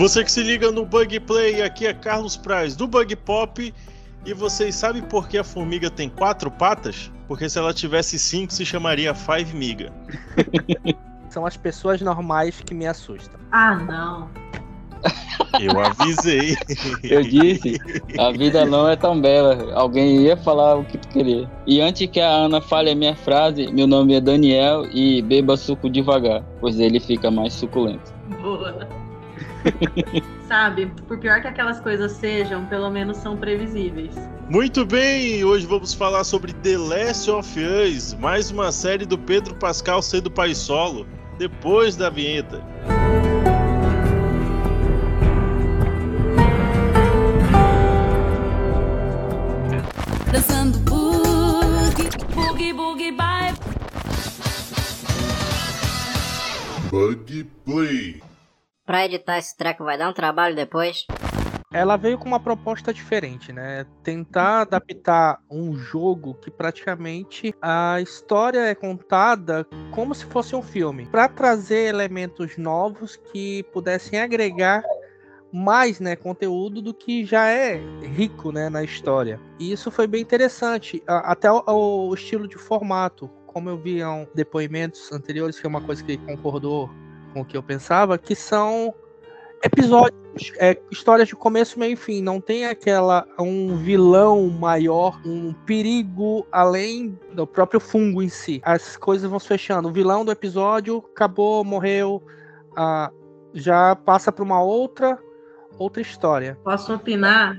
Você que se liga no Bug Play, aqui é Carlos Praz do Bug Pop. E vocês sabem por que a formiga tem quatro patas? Porque se ela tivesse cinco, se chamaria Five Miga. São as pessoas normais que me assustam. Ah, não. Eu avisei. Eu disse, a vida não é tão bela. Alguém ia falar o que tu queria. E antes que a Ana fale a minha frase, meu nome é Daniel e beba suco devagar, pois ele fica mais suculento. Boa. Sabe, por pior que aquelas coisas sejam, pelo menos são previsíveis. Muito bem, hoje vamos falar sobre The Last of Us, mais uma série do Pedro Pascal sendo pai solo, depois da vinheta. Dançando boogie, boogie, boogie, bye. Bug Play. Pra editar esse treco vai dar um trabalho depois. Ela veio com uma proposta diferente, né? Tentar adaptar um jogo que praticamente a história é contada como se fosse um filme, para trazer elementos novos que pudessem agregar mais, né, conteúdo do que já é rico, né, na história. E isso foi bem interessante, até o, o estilo de formato, como eu vi em depoimentos anteriores, que é uma coisa que concordou com o que eu pensava, que são episódios, é, histórias de começo, meio e fim. Não tem aquela um vilão maior, um perigo além do próprio fungo em si. As coisas vão se fechando. O vilão do episódio acabou, morreu, ah, já passa para uma outra outra história. Posso opinar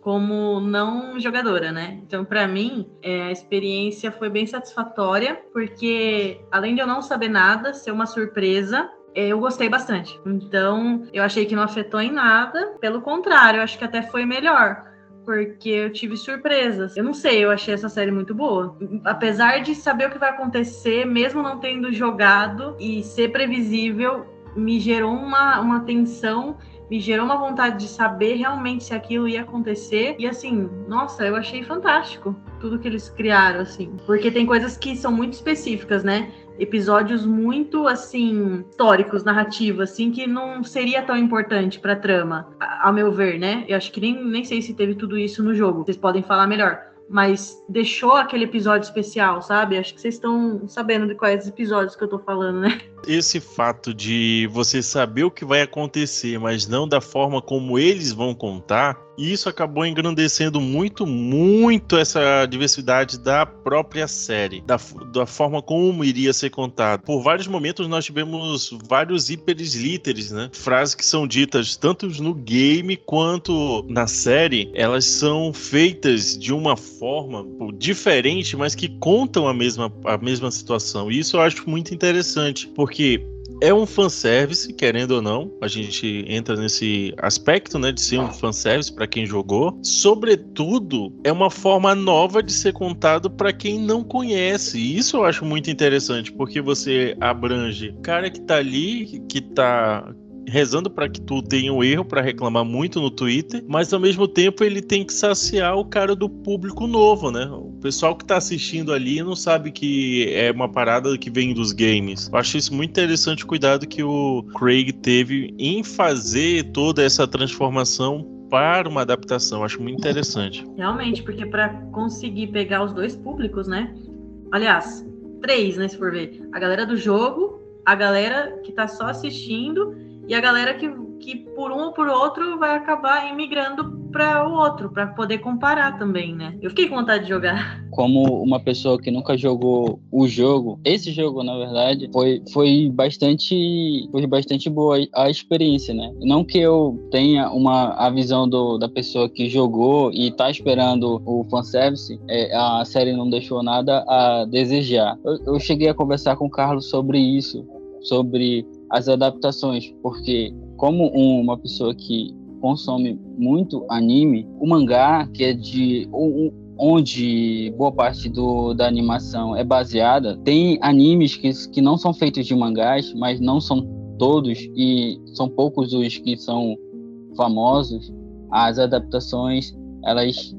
como não jogadora, né? Então, pra mim, é, a experiência foi bem satisfatória, porque além de eu não saber nada, ser uma surpresa, eu gostei bastante. Então, eu achei que não afetou em nada, pelo contrário, eu acho que até foi melhor. Porque eu tive surpresas. Eu não sei, eu achei essa série muito boa. Apesar de saber o que vai acontecer, mesmo não tendo jogado e ser previsível, me gerou uma, uma tensão me gerou uma vontade de saber realmente se aquilo ia acontecer. E assim, nossa, eu achei fantástico tudo que eles criaram, assim. Porque tem coisas que são muito específicas, né? Episódios muito, assim, históricos, narrativos, assim, que não seria tão importante pra trama, a- ao meu ver, né? Eu acho que nem, nem sei se teve tudo isso no jogo. Vocês podem falar melhor. Mas deixou aquele episódio especial, sabe? Acho que vocês estão sabendo de quais episódios que eu tô falando, né? Esse fato de você saber o que vai acontecer, mas não da forma como eles vão contar, isso acabou engrandecendo muito, muito essa diversidade da própria série, da, da forma como iria ser contado. Por vários momentos nós tivemos vários hipereslíteres, né? Frases que são ditas tanto no game quanto na série, elas são feitas de uma forma diferente, mas que contam a mesma, a mesma situação. E isso eu acho muito interessante, porque é um fanservice, querendo ou não. A gente entra nesse aspecto, né, de ser um fanservice para quem jogou. Sobretudo, é uma forma nova de ser contado para quem não conhece. E isso eu acho muito interessante, porque você abrange o cara que tá ali, que tá rezando para que tu tenha um erro para reclamar muito no Twitter, mas ao mesmo tempo ele tem que saciar o cara do público novo, né? O pessoal que tá assistindo ali não sabe que é uma parada que vem dos games. Eu acho isso muito interessante o cuidado que o Craig teve em fazer toda essa transformação para uma adaptação. Acho muito interessante. Realmente, porque para conseguir pegar os dois públicos, né? Aliás, três, né? Se for ver. A galera do jogo, a galera que tá só assistindo e a galera que, que por um ou por outro vai acabar imigrando para o outro, para poder comparar também, né? Eu fiquei com vontade de jogar. Como uma pessoa que nunca jogou o jogo, esse jogo, na verdade, foi, foi bastante foi bastante boa a experiência, né? Não que eu tenha uma a visão do, da pessoa que jogou e tá esperando o fanservice, é, a série não deixou nada a desejar. Eu, eu cheguei a conversar com o Carlos sobre isso, sobre as adaptações, porque como um- uma pessoa que consome muito anime, o mangá, que é de onde boa parte do, da animação é baseada, tem animes que, que não são feitos de mangás, mas não são todos e são poucos os que são famosos. As adaptações, elas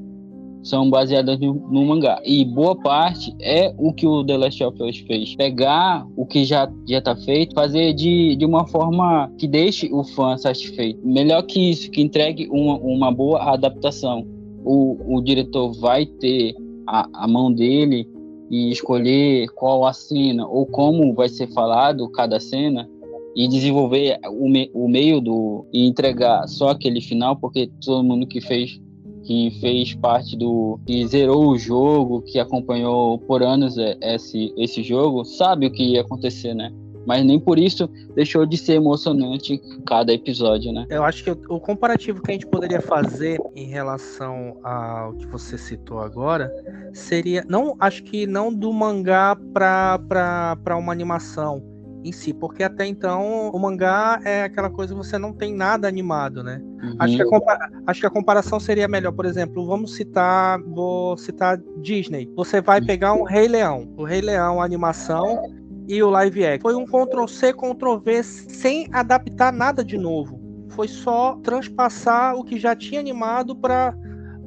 são baseadas no, no, mangá. E boa parte é o que o The Last of Us fez. Pegar o que já já tá feito, fazer de, de uma forma que deixe o fã satisfeito. Melhor que isso, que entregue uma, uma boa adaptação. O, o diretor vai ter a, a mão dele e escolher qual a cena ou como vai ser falado cada cena e desenvolver o, me, o meio do e entregar só aquele final porque todo mundo que fez que fez parte do que zerou o jogo que acompanhou por anos esse esse jogo sabe o que ia acontecer né mas nem por isso deixou de ser emocionante cada episódio, né? Eu acho que o, o, comparativo que a gente poderia fazer em relação ao que você citou agora seria, não, acho que não do mangá para uma animação, em si, porque até então o mangá é aquela coisa que você não tem nada animado, né? Uhum. Acho, que a acho que a comparação seria melhor, por exemplo, vamos citar, vou citar Disney. Você vai uhum. pegar um Rei Leão, o Rei Leão animação e o live action. Foi um Ctrl C, Ctrl V sem adaptar nada de novo. Foi só transpassar o que já tinha animado para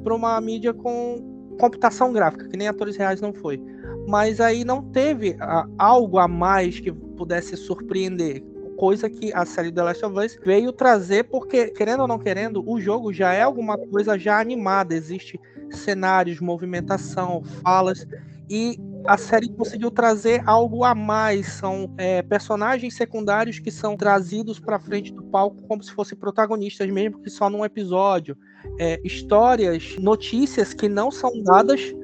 uma mídia com computação gráfica, que nem atores reais não foi mas aí não teve a, algo a mais que pudesse surpreender. Coisa que a série The Last of Us veio trazer, porque, querendo ou não querendo, o jogo já é alguma coisa já animada. Existe cenários, movimentação, falas, e a série conseguiu trazer algo a mais. São é, personagens secundários que são trazidos para frente do palco como se fossem protagonistas, mesmo que só num episódio. É, histórias, notícias que não são dadas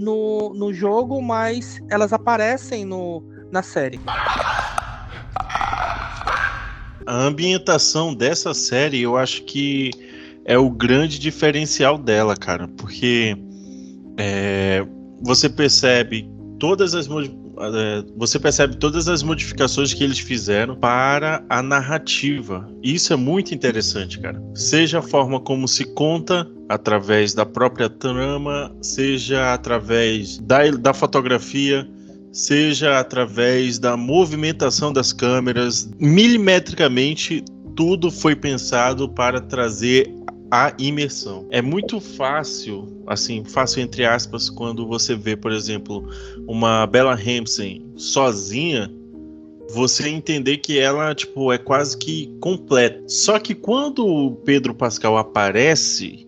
no, no jogo, mas elas aparecem no, na série. A ambientação dessa série eu acho que é o grande diferencial dela, cara, porque é, você percebe todas as você percebe todas as modificações que eles fizeram para a narrativa. Isso é muito interessante, cara. Seja a forma como se conta através da própria trama, seja através da, da fotografia, seja através da movimentação das câmeras, milimetricamente tudo foi pensado para trazer a imersão. É muito fácil, assim, fácil entre aspas, quando você vê, por exemplo, uma Bella Ramsey sozinha, você entender que ela, tipo, é quase que completa. Só que quando o Pedro Pascal aparece,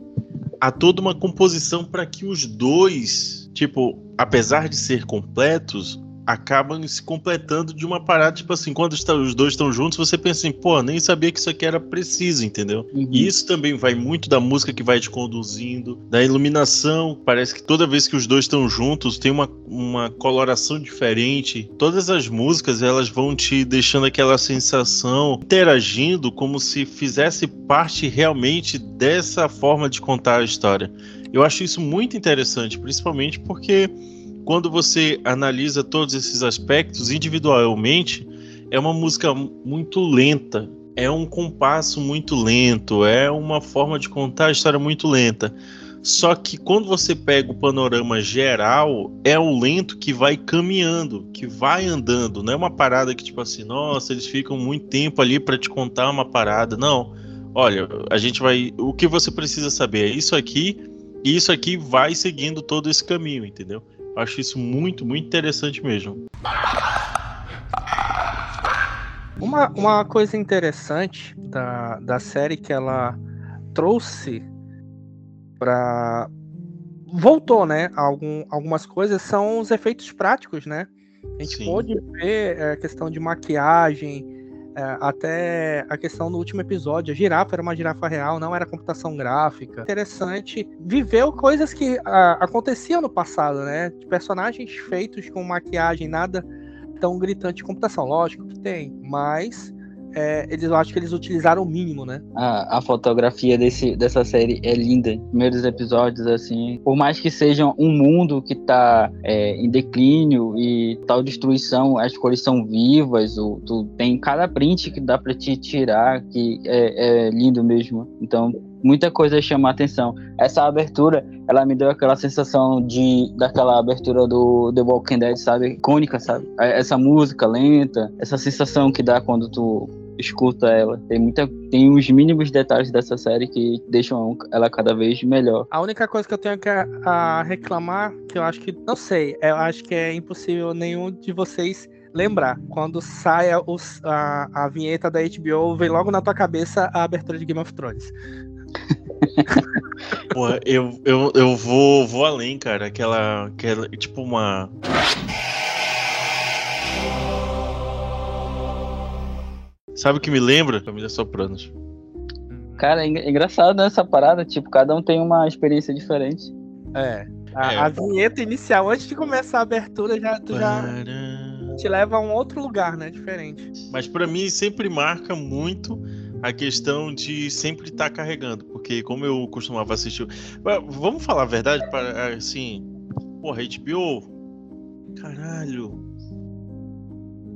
há toda uma composição para que os dois, tipo, apesar de ser completos, acabam se completando de uma parada, tipo assim, quando os dois estão juntos, você pensa assim, pô, nem sabia que isso aqui era preciso, entendeu? Uhum. E isso também vai muito da música que vai te conduzindo, da iluminação, parece que toda vez que os dois estão juntos, tem uma, uma coloração diferente. Todas as músicas, elas vão te deixando aquela sensação, interagindo como se fizesse parte realmente dessa forma de contar a história. Eu acho isso muito interessante, principalmente porque quando você analisa todos esses aspectos individualmente, é uma música muito lenta, é um compasso muito lento, é uma forma de contar a história muito lenta. Só que quando você pega o panorama geral, é o lento que vai caminhando, que vai andando. Não é uma parada que, tipo assim, nossa, eles ficam muito tempo ali para te contar uma parada. Não. Olha, a gente vai. O que você precisa saber é isso aqui, e isso aqui vai seguindo todo esse caminho, entendeu? Acho isso muito, muito interessante mesmo. Uma, uma coisa interessante da, da série que ela trouxe para voltou, né? Algum, algumas coisas são os efeitos práticos, né? A gente Sim. pôde ver a é, questão de maquiagem, é, até a questão do último episódio, a girafa era uma girafa real, não era computação gráfica. Interessante. Viveu coisas que a, aconteciam no passado, né? Personagens feitos com maquiagem, nada tão gritante de computação. Lógico que tem, mas é, eles, eu acho que eles utilizaram o mínimo, né? A, a fotografia desse, dessa série é linda. Primeiros episódios, assim, por mais que seja um mundo que tá é, em declínio e tal destruição, as cores são vivas, o, tu tem cada print que dá para te tirar, que é, é lindo mesmo. Então, muita coisa chama a atenção. Essa abertura, ela me deu aquela sensação de daquela abertura do The Walking Dead, sabe? Icônica, sabe? Essa música lenta, essa sensação que dá quando tu escuta ela. Tem muita, tem os mínimos detalhes dessa série que deixam ela cada vez melhor. A única coisa que eu tenho que a, a reclamar, que eu acho que, não sei, eu acho que é impossível nenhum de vocês lembrar. Quando sai a, a, a vinheta da HBO, vem logo na tua cabeça a abertura de Game of Thrones. Porra, eu, eu, eu vou, vou além, cara. Aquela, aquela. Tipo uma. Sabe o que me lembra? Família Sopranos. Cara, é é engraçado né, essa parada, tipo, cada um tem uma experiência diferente. É. A, É. a vinheta inicial, antes de começar a abertura, já, tu já Para- te leva a um outro lugar, né? Diferente. Mas pra mim sempre marca muito a questão de sempre estar carregando, porque como eu costumava assistir, vamos falar a verdade para assim, porra, HBO, caralho.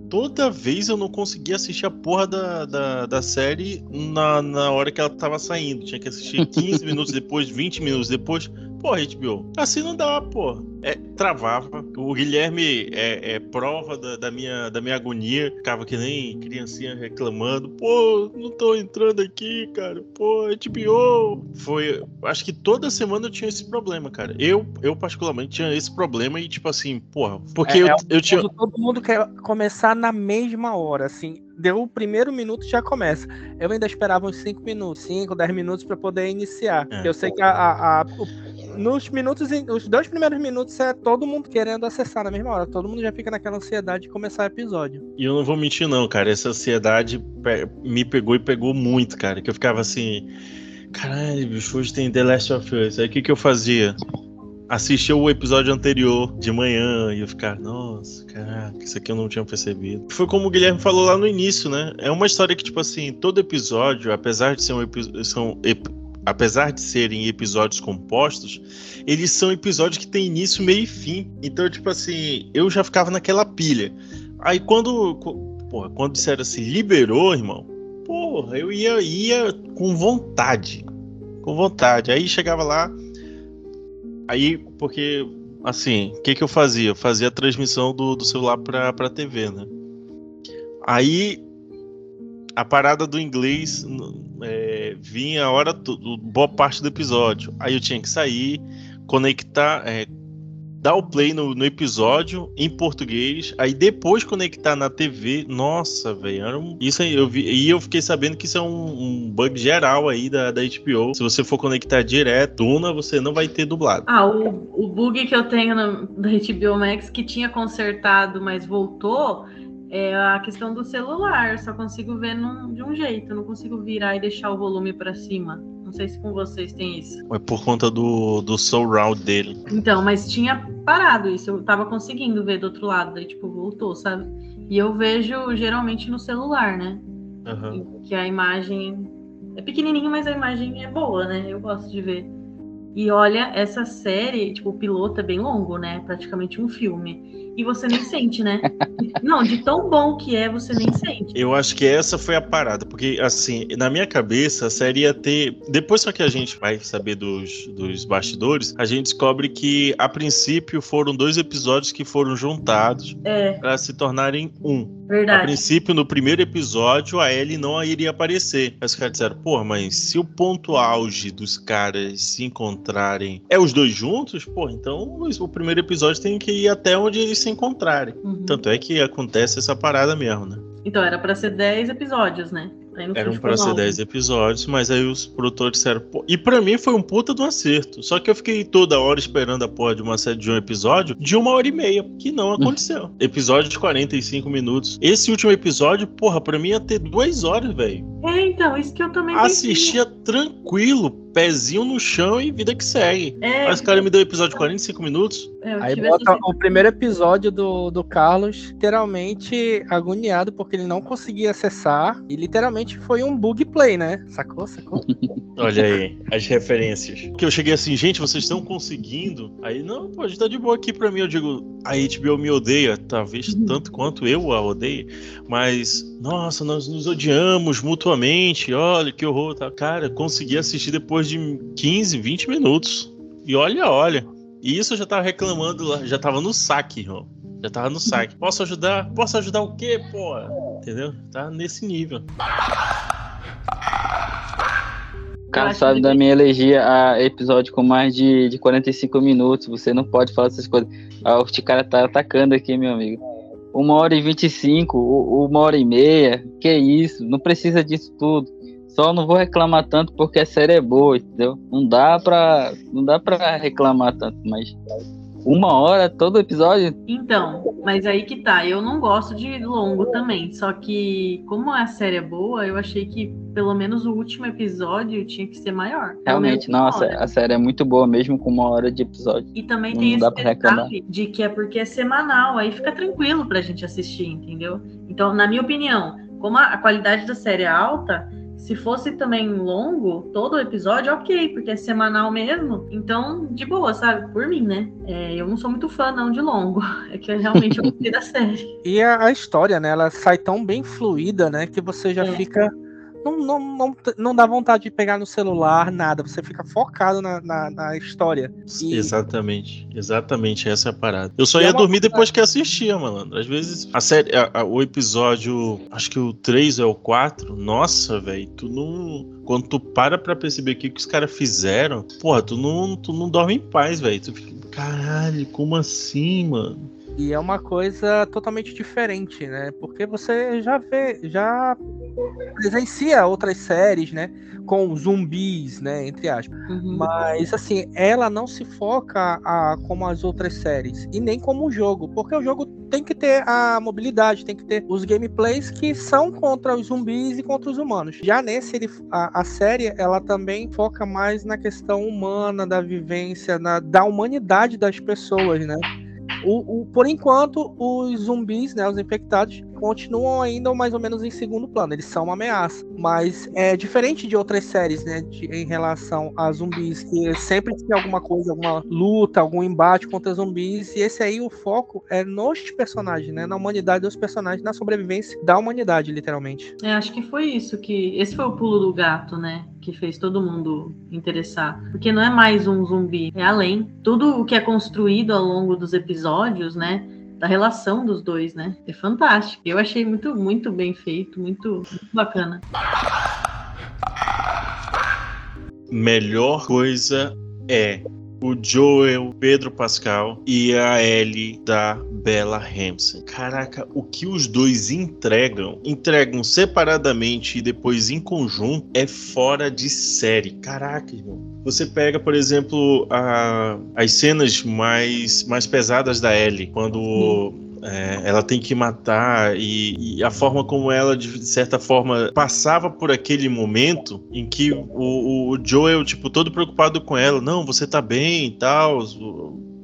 Toda vez eu não conseguia assistir a porra da, da, da série na, na hora que ela tava saindo. Tinha que assistir 15 minutos depois, 20 minutos depois. Porra, HBO. Assim não dá, porra. É, travava. O Guilherme é, é prova da, da minha, da minha agonia. Ficava que nem criancinha reclamando. Pô, não tô entrando aqui, cara. Pô, HBO. Foi. Acho que toda semana eu tinha esse problema, cara. Eu, eu particularmente, tinha esse problema e, tipo assim, porra. Porque É, eu, é eu tinha. Todo mundo quer começar na mesma hora, assim. Deu o primeiro minuto já começa. Eu ainda esperava uns 5 minutos, 5, 10 minutos pra poder iniciar. É. Eu sei que a, a- a- o- nos minutos, in- os dois primeiros minutos é todo mundo querendo acessar na mesma hora. Todo mundo já fica naquela ansiedade de começar o episódio. E eu não vou mentir, não, cara. Essa ansiedade me pegou e pegou muito, cara. Que eu ficava assim. Caralho, bicho, hoje tem The Last of Us. Aí o que, que eu fazia? Assistia o episódio anterior de manhã e eu ficava, nossa, caraca, isso aqui eu não tinha percebido. Foi como o Guilherme falou lá no início, né? É uma história que, tipo assim, todo episódio, apesar de ser um epi- são ep- apesar de serem episódios compostos, eles são episódios que têm início, meio e fim. Então, tipo assim, eu já ficava naquela pilha. Aí quando, porra, quando disseram assim, liberou, irmão, porra, eu ia, ia com vontade. Com vontade. Aí chegava lá, aí, porque, assim, o que que eu fazia? Eu fazia a transmissão do, do celular pra, pra TV, né? Aí, a parada do inglês é, vinha a hora, to- boa parte do episódio. Aí eu tinha que sair, conectar, é, dar o play no, no episódio em português, aí depois conectar na TV. Nossa, velho, isso aí eu vi e eu fiquei sabendo que isso é um, um bug geral aí da, da HBO. Se você for conectar direto, Duna, você não vai ter dublado. Ah, o, o bug que eu tenho na, da HBO Max que tinha consertado, mas voltou, é a questão do celular. Eu só consigo ver num- de um jeito, não consigo virar e deixar o volume pra cima. Não sei se com vocês tem isso. É por conta do, do surround dele. Então, mas tinha parado isso, eu tava conseguindo ver do outro lado, daí tipo, voltou, sabe? E eu vejo geralmente no celular, né? Aham. Que a imagem é pequenininho, mas a imagem é boa, né? Eu gosto de ver. E olha, essa série, tipo, o piloto é bem longo, né? Praticamente um filme. E você nem sente, né? Não, de tão bom que é, você nem sente. Eu acho que essa foi a parada, porque assim, na minha cabeça, a série ia ter. Depois só que a gente vai saber dos, dos bastidores, a gente descobre que a princípio foram dois episódios que foram juntados É, para se tornarem um. A verdade. princípio, no primeiro episódio, a Ellie não iria aparecer. Mas os caras disseram, porra, mas se o ponto auge dos caras se encontrarem é os dois juntos, porra, então o primeiro episódio tem que ir até onde eles se encontrarem. Uhum. Tanto é que acontece essa parada mesmo, né? Então era pra ser 10 episódios, né? Eram ficou pra ser nove. 10 episódios, mas aí os produtores disseram, pô. E pra mim foi um puta do acerto. Só que eu fiquei toda hora esperando a porra de uma série de um episódio de uma hora e meia, que não aconteceu. episódio de 45 minutos. Esse último episódio, porra, pra mim ia ter duas horas, velho. É, então, isso que eu também pensei. Assistia tranquilo, pezinho no chão e vida que segue. É, Mas o cara me deu o episódio de 45 minutos. é, Aí bota o primeiro episódio do, do Carlos literalmente agoniado porque ele não conseguia acessar. E literalmente foi um bug play, né? Sacou? Sacou? Olha aí, as referências. Que eu cheguei assim, gente, vocês estão conseguindo? Aí, não, pode tá de boa aqui pra mim. Eu digo, a HBO me odeia, talvez tanto quanto eu a odeie, mas, nossa, nós nos odiamos mutuamente, olha que horror. Tá. Cara, consegui assistir depois de 15, 20 minutos. E olha, olha. E isso eu já tava reclamando lá, já tava no saque, irmão. Já tava no saque. Posso ajudar? Posso ajudar o quê, pô? Entendeu? Tá nesse nível. O cara sabe da minha elegia a episódio com mais de, de 45 minutos. Você não pode falar essas coisas. Ah, o cara tá atacando aqui, meu amigo. Uma hora e 25, u- uma hora e meia. Que isso? Não precisa disso tudo. Só não vou reclamar tanto porque a série é boa, entendeu? Não dá pra, não dá pra reclamar tanto, mas uma hora todo episódio. Então, mas aí que tá. Eu não gosto de longo também. Só que, como a série é boa, eu achei que pelo menos o último episódio tinha que ser maior. Realmente, nossa, a série é muito boa mesmo com uma hora de episódio. E também Não tem esse detalhe de que é porque é semanal, aí fica tranquilo pra gente assistir, entendeu? Então, na minha opinião, como a qualidade da série é alta, se fosse também longo, todo o episódio, ok, porque é semanal mesmo. Então, de boa, sabe? Por mim, né? É, eu não sou muito fã, não, de longo. É que eu realmente eu gostei da série. E a, a história, né? Ela sai tão bem fluida, né? Que você já É. fica. Não, não, não, não dá vontade de pegar no celular, nada. Você fica focado na, na, na história. E- Exatamente, exatamente, essa é a parada. Eu só é ia uma dormir depois que assistia, malandro. Às vezes, a série, a- a- o episódio, acho que o 3 ou o 4, nossa, velho, tu não. Quando tu para pra perceber o que, que os caras fizeram, porra, tu não, tu não dorme em paz, velho. Tu fica, caralho, como assim, mano? E é uma coisa totalmente diferente, né? Porque você já vê, já presencia outras séries, né? Com zumbis, né? Entre aspas. Uhum. Mas, assim, ela não se foca a, como as outras séries. E nem como o jogo. Porque o jogo tem que ter a mobilidade, tem que ter os gameplays que são contra os zumbis e contra os humanos. Já nesse, ele, a, a série, ela também foca mais na questão humana, da vivência, na, da humanidade das pessoas, né? O, o- por enquanto, os zumbis, né, os infectados, continuam ainda mais ou menos em segundo plano. Eles são uma ameaça. Mas é diferente de outras séries, né, de- em relação a zumbis, que sempre tinha alguma coisa, alguma luta, algum embate contra zumbis. E esse aí, o foco é nos personagens, né, na humanidade dos personagens, na sobrevivência da humanidade, literalmente. É, acho que foi isso que. Esse foi o pulo do gato, né? Que fez todo mundo interessar. Porque não é mais um zumbi, é além. Tudo o que é construído ao longo dos episódios, né? Da relação dos dois, né? É fantástico. Eu achei muito, muito bem feito, muito, muito bacana. Melhor coisa é o Joel, Pedro Pascal e a Ellie da Bella Ramsey. Caraca, o que os dois entregam, entregam separadamente e depois em conjunto, é fora de série. Caraca, irmão. Você pega, por exemplo, a- as cenas mais, mais pesadas da Ellie, quando é, ela tem que matar e, e a forma como ela, de certa forma, passava por aquele momento em que o, o- Joel, tipo, todo preocupado com ela, não, você tá bem e tal.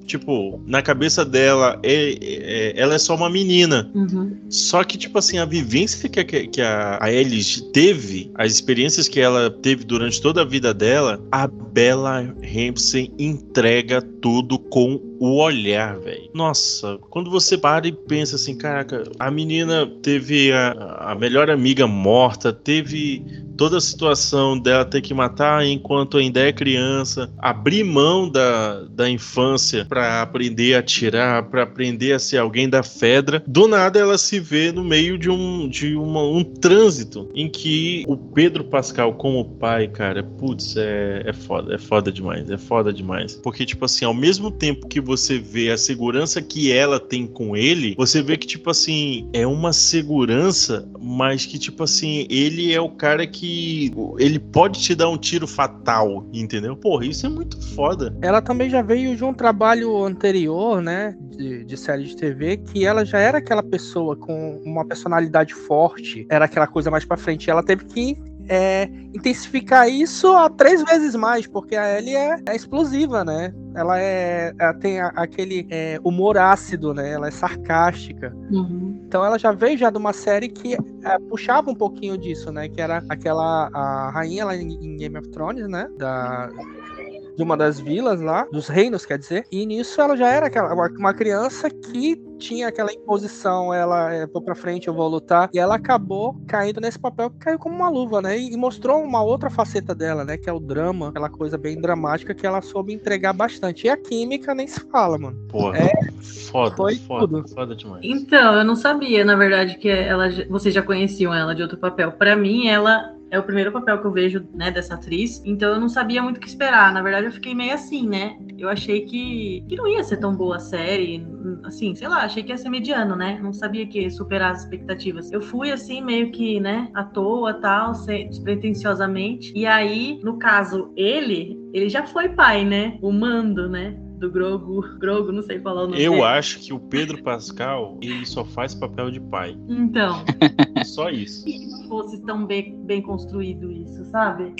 Tipo, na cabeça dela, é- é- ela é só uma menina. Uhum. Só que, tipo assim, a vivência que, que, que a, a teve, as experiências que ela teve durante toda a vida dela, a Bella Ramsey entrega tudo com o olhar, velho. Nossa, quando você para e pensa assim, caraca, a menina teve a, a melhor amiga morta, teve toda a situação dela ter que matar enquanto ainda é criança, abrir mão da, da infância pra aprender a atirar, pra aprender a ser alguém da Fedra. Do nada ela se vê no meio de um de uma, um trânsito em que o Pedro Pascal como pai, cara, putz, é, é foda, é foda demais, é foda demais. Porque tipo assim, ao mesmo tempo que você vê a segurança que ela tem com ele, você vê que tipo assim, é uma segurança, mas que tipo assim, ele é o cara que ele pode te dar um tiro fatal, entendeu? Porra, isso é muito foda. Ela também já veio de um trabalho anterior, né, de, de série de TV, que ela já era aquela pessoa com uma personalidade forte, era aquela coisa mais pra frente. Ela teve que é, intensificar isso a três vezes mais, porque a Ellie é, é explosiva, né? Ela é, ela tem a- aquele é, humor ácido, né? Ela é sarcástica. Uhum. Então ela já veio já de uma série que é, puxava um pouquinho disso, né? Que era aquela a rainha lá em, em Game of Thrones, né? Da de uma das vilas lá, dos reinos, quer dizer. E nisso ela já era aquela, uma, criança que tinha aquela imposição, ela é, vou pra frente, eu vou lutar. E ela acabou caindo nesse papel que caiu como uma luva, né? E, e mostrou uma outra faceta dela, né? Que é o drama, aquela coisa bem dramática que ela soube entregar bastante. E a química nem se fala, mano. Porra, É, foda, foi foda, tudo. foda demais. Então, eu não sabia, na verdade, que ela, vocês já conheciam ela de outro papel. Pra mim, ela é o primeiro papel que eu vejo, né, dessa atriz. Então eu não sabia muito o que esperar. Na verdade, eu fiquei meio assim, né? Eu achei que, que não ia ser tão boa a série. Assim, sei lá, achei que ia ser mediano, né? Não sabia que ia superar as expectativas. Eu fui assim, meio que, né, à toa, tal, despretensiosamente. E aí, no caso, ele, ele já foi pai, né? O mando, né? Do Grogu. Grogu, não sei é o nome Eu dele. acho que o Pedro Pascal, ele só faz papel de pai. Então, Só isso. se fosse tão bem, bem construído isso, sabe?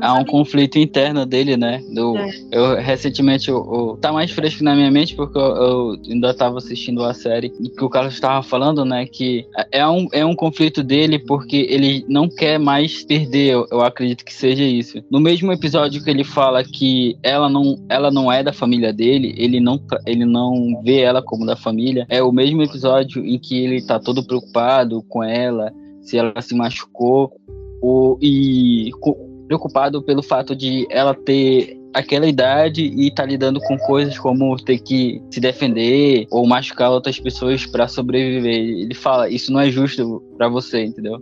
Há um conflito interno dele, né? Do, É. Eu recentemente, eu, eu- tá mais fresco na minha mente porque eu, eu ainda tava assistindo a série que o Carlos estava falando, né? Que é um, é um conflito dele porque ele não quer mais perder, eu, eu acredito que seja isso. No mesmo episódio que ele fala que ela não, ela não é da família dele, ele não, ele não vê ela como da família, é o mesmo episódio em que ele tá todo preocupado com ela, se ela se machucou, o, e co- preocupado pelo fato de ela ter aquela idade e tá lidando com coisas como ter que se defender ou machucar outras pessoas para sobreviver. Ele fala, isso não é justo para você, entendeu?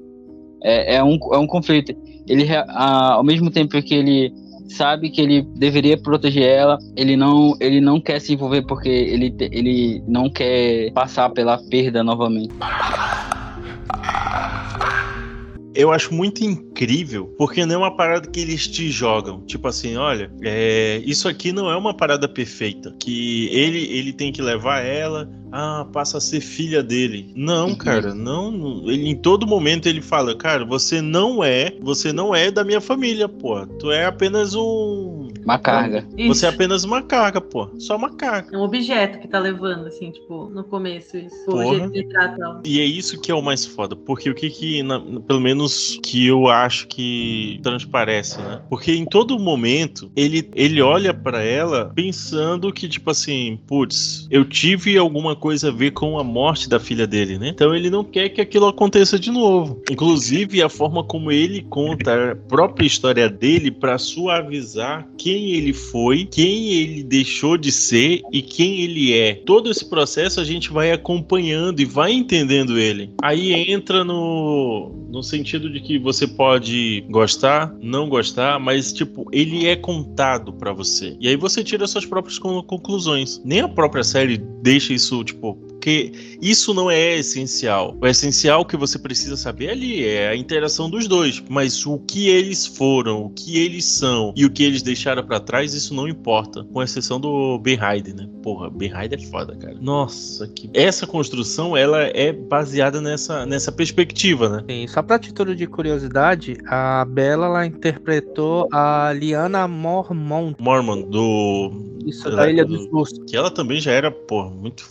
É, é, um, é um conflito. Ele, ao mesmo tempo que ele sabe que ele deveria proteger ela, ele não, ele não quer se envolver porque ele, ele não quer passar pela perda novamente. Eu acho muito incrível, porque não é uma parada que eles te jogam. Tipo assim, olha, é, isso aqui não é uma parada perfeita. Que ele, ele tem que levar ela, ah, passa a ser filha dele. Não, Uhum. cara, não. Ele, em todo momento ele fala, cara, você não é, você não é da minha família, pô. Tu é apenas um. Uma carga. Isso. Você é apenas uma carga, pô. Só uma carga. É um objeto que tá levando, assim, tipo, no começo, isso. O Porra. jeito que ele trata ela. E é isso que é o mais foda, porque o que que, na- pelo menos que eu acho que transparece, né? Porque em todo momento ele, ele olha pra ela pensando que, tipo assim, putz, eu tive alguma coisa a ver com a morte da filha dele, né? Então ele não quer que aquilo aconteça de novo. Inclusive a forma como ele conta a própria história dele pra suavizar quem ele foi, quem ele deixou de ser e quem ele é. Todo esse processo a gente vai acompanhando e vai entendendo ele. Aí entra no, no sentido de que você pode gostar, não gostar, mas tipo, ele é contado pra você. E aí você tira suas próprias con- conclusões. Nem a própria série deixa isso, tipo, porque isso não é essencial. O essencial que você precisa saber ali é a interação dos dois. Mas o que eles foram, o que eles são e o que eles deixaram pra trás, isso não importa. Com exceção do Ben Hyde, né? Porra, Ben Hyde é foda, cara. Nossa, que. Essa construção, ela é baseada nessa, nessa perspectiva, né? Sim, só pra título de curiosidade, a Bella ela interpretou a Liana Mormont, Mormon, do. isso da Ilha do- dos Justos. Que ela também já era, pô, muito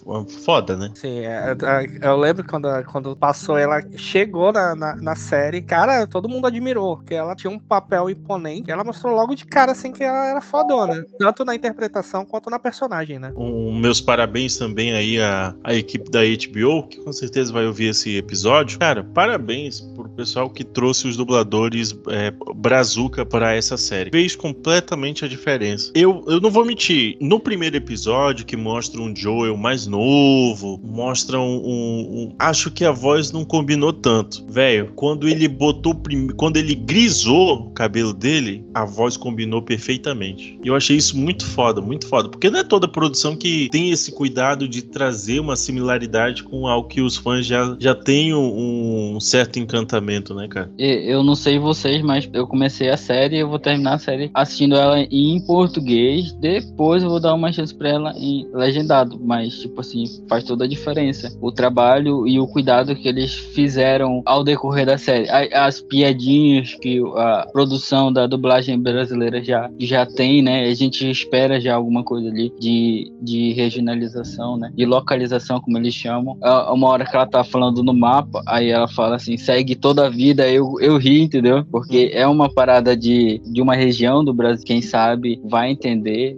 foda, né? Sim, é, é, eu lembro quando, quando passou, ela chegou na, na, na série, cara, todo mundo admirou, porque ela tinha um papel imponente, ela mostrou logo de cara, assim, que ela era fodona, tanto na interpretação quanto na personagem, né? Um, meus parabéns também aí à, à equipe da HBO, que com certeza vai ouvir esse episódio. Cara, parabéns pro pessoal que trouxe os dubladores é, Brazuca para essa série. Fez completamente a diferença. Eu, eu não vou mentir, no primeiro episódio, que mostra um Joel mais novo, mostra um. um- um- acho que a voz não combinou tanto. Velho, quando ele botou. Quando ele grisou o cabelo dele, a voz combinou perfeitamente. E eu achei isso muito foda, muito foda. Porque não é toda produção que tem esse cuidado de trazer uma similaridade com algo que os fãs já, já têm um, um certo encantamento, né, cara? Eu não sei vocês, mas eu comecei a série eu vou terminar a série assistindo ela em português. Depois eu vou dar uma chance pra ela em legendado. Mas, tipo assim, faz todo toda a diferença. O trabalho e o cuidado que eles fizeram ao decorrer da série. As piadinhas que a produção da dublagem brasileira já, já tem, né? A gente espera já alguma coisa ali de, de regionalização, né? De localização, como eles chamam. Uma hora que ela tá falando no mapa, aí ela fala assim, segue toda a vida, eu, eu ri, entendeu? Porque é uma parada de, de uma região do Brasil, quem sabe vai entender.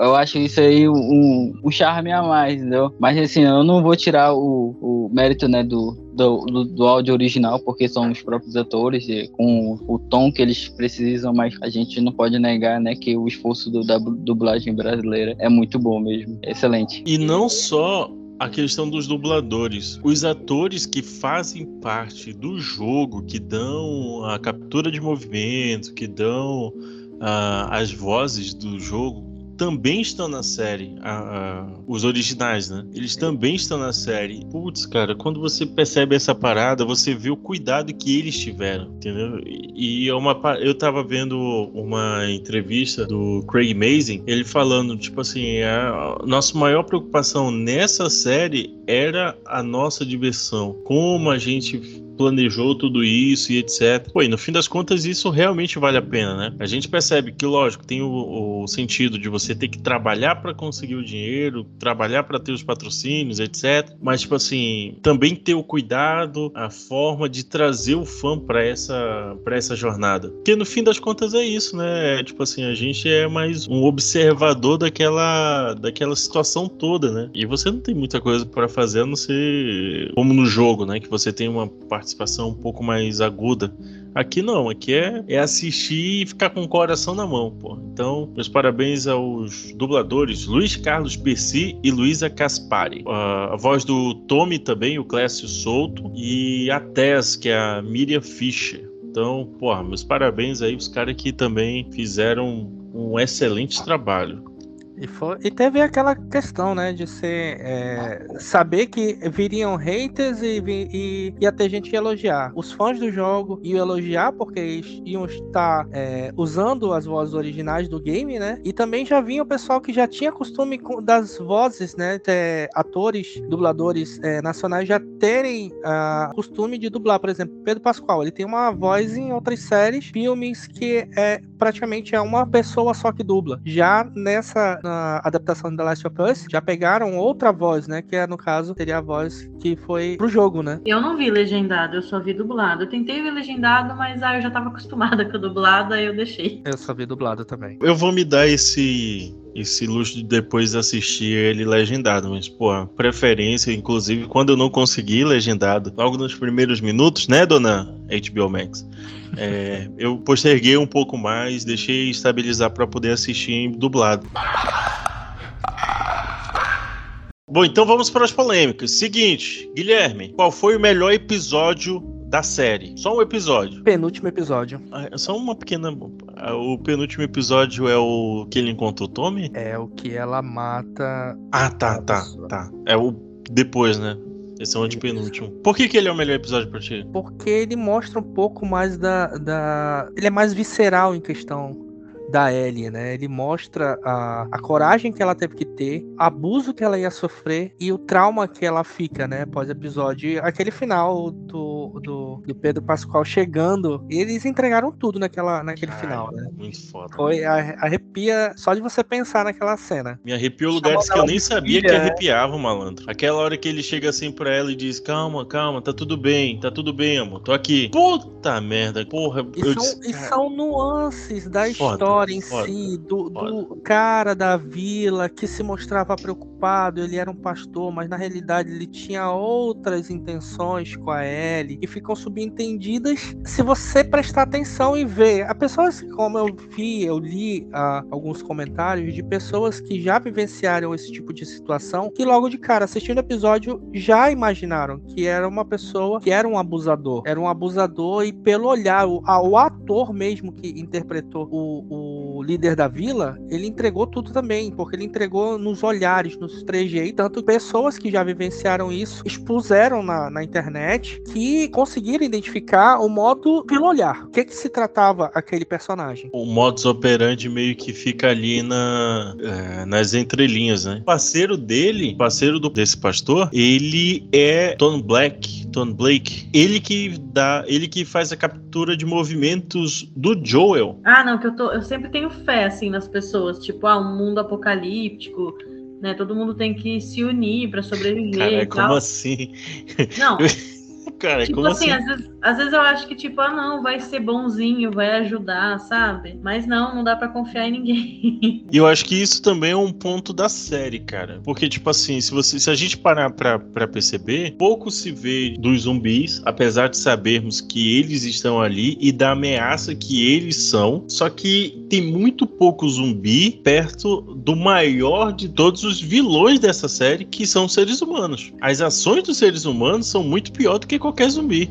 Eu acho isso aí um, um charme a mais, entendeu? Mas assim, eu não vou tirar o, o mérito, né, do, do, do, do áudio original, porque são os próprios atores, com o tom que eles precisam, mas a gente não pode negar, né, que o esforço do, da dublagem brasileira é muito bom mesmo. Excelente. E não só a questão dos dubladores. Os atores que fazem parte do jogo, que dão a captura de movimento, que dão ah, as vozes do jogo, também estão na série. Ah, ah, os originais, né? Eles também estão na série. Putz, cara, quando você percebe essa parada, você vê o cuidado que eles tiveram, entendeu? E é uma. Eu tava vendo uma entrevista do Craig Mazin, ele falando, tipo assim, a nossa maior preocupação nessa série era a nossa diversão. Como a gente planejou tudo isso e etc. Pô, e no fim das contas, isso realmente vale a pena, né? A gente percebe que, lógico, tem o, o sentido de você ter que trabalhar para conseguir o dinheiro, trabalhar para ter os patrocínios, etc. Mas, tipo assim, também ter o cuidado, a forma de trazer o fã para essa, pra essa jornada. Porque no fim das contas é isso, né? É, tipo assim, a gente é mais um observador daquela, daquela situação toda, né? E você não tem muita coisa para fazer a não ser como no jogo, né? Que você tem uma participação um pouco mais aguda. Aqui não, aqui é, é assistir e ficar com o coração na mão, pô. Então, meus parabéns aos dubladores Luiz Carlos Percy e Luísa Caspari. A, voz do Tommy também, o Clécio Souto, e a Tess, que é a Miriam Fischer. Então, porra, meus parabéns aí os caras que também fizeram um excelente trabalho. E, foi- e teve aquela questão, né, de ser é, saber que viriam haters e, e ia ter gente que ia elogiar. Os fãs do jogo iam elogiar porque eles iam estar é, usando as vozes originais do game, né? E também já vinha o pessoal que já tinha costume das vozes, né? ter atores, dubladores é, nacionais já terem ah, costume de dublar. Por exemplo, Pedro Pascoal, ele tem uma voz em outras séries, filmes que é praticamente é uma pessoa só que dubla. Já nessa na adaptação de The Last of Us, já pegaram outra voz, né? Que é, no caso, seria a voz que foi pro jogo, né? Eu não vi legendado, eu só vi dublado. Eu tentei ver legendado, mas ah, eu já tava acostumada com o dublado, aí eu deixei. Eu só vi dublado também. Eu vou me dar esse esse luxo de depois assistir ele legendado, mas pô, preferência, inclusive quando eu não consegui legendado, logo nos primeiros minutos, né, dona HBO Max? É, eu posterguei um pouco mais, deixei estabilizar para poder assistir em dublado. Bom, então vamos para as polêmicas. Seguinte, Guilherme, qual foi o melhor episódio da série? Só um episódio. Penúltimo episódio. Ah, é Só uma pequena. ah, O penúltimo episódio é o que ele encontra o Tommy? É o que ela mata. Ah, tá, tá, pessoa. tá. É o depois, né? Esse é o antepenúltimo. Por que, que ele é o melhor episódio pra ti? Porque ele mostra um pouco mais da. da... Ele é mais visceral em questão da Ellie, né? Ele mostra a, a coragem que ela teve que ter, abuso que ela ia sofrer e o trauma que ela fica, né? Após o episódio. E aquele final do, do, do Pedro Pascoal chegando, eles entregaram tudo naquela, naquele final, né? Muito foda. Foi a- arrepia só de você pensar naquela cena. Me arrepiou lugares que eu nem sabia que né? arrepiava, malandro. Aquela hora que ele chega assim pra ela e diz: Calma, calma, tá tudo bem, tá tudo bem, amor. Tô aqui. Puta merda, porra. E, eu são, disse, e são nuances da Foda, história em foda, si, do, do cara da vila que se mostrava preocupado, ele era um pastor, mas na realidade ele tinha outras intenções com a Ellie, e ficam subentendidas se você prestar atenção e ver. Há pessoas, como eu vi, eu li ah, alguns comentários de pessoas que já vivenciaram esse tipo de situação, que logo de cara, assistindo o episódio, já imaginaram que era uma pessoa que era um abusador. Era um abusador e pelo olhar, o, a- o ator mesmo que interpretou o, o líder da vila, ele entregou tudo também, porque ele entregou nos olhares, nos trejeitos, tanto pessoas que já vivenciaram isso expuseram na, na internet que conseguiram identificar o modo pelo olhar. O que que se tratava aquele personagem? O modus operandi meio que fica ali na, é, nas entrelinhas, né? O parceiro dele, parceiro do, desse pastor, ele é Tom Black, Tom Blake. Ele que dá, ele que faz a captura de movimentos do Joel. Ah, não, que eu tô. Eu sempre tenho fé, assim, nas pessoas. Tipo, ah, um mundo apocalíptico, né? Todo mundo tem que se unir pra sobreviver Cara, e como tal. assim? Não, Cara, tipo como assim, assim? Às, vezes, às vezes eu acho que, tipo, ah, não, vai ser bonzinho, vai ajudar, sabe? Mas não, não dá pra confiar em ninguém. E eu acho que isso também é um ponto da série, cara. Porque, tipo assim, se, você, se a gente parar pra, pra perceber, pouco se vê dos zumbis, apesar de sabermos que eles estão ali e da ameaça que eles são. Só que tem muito pouco zumbi perto do maior de todos os vilões dessa série, que são seres humanos. As ações dos seres humanos são muito pior do que qualquer zumbi.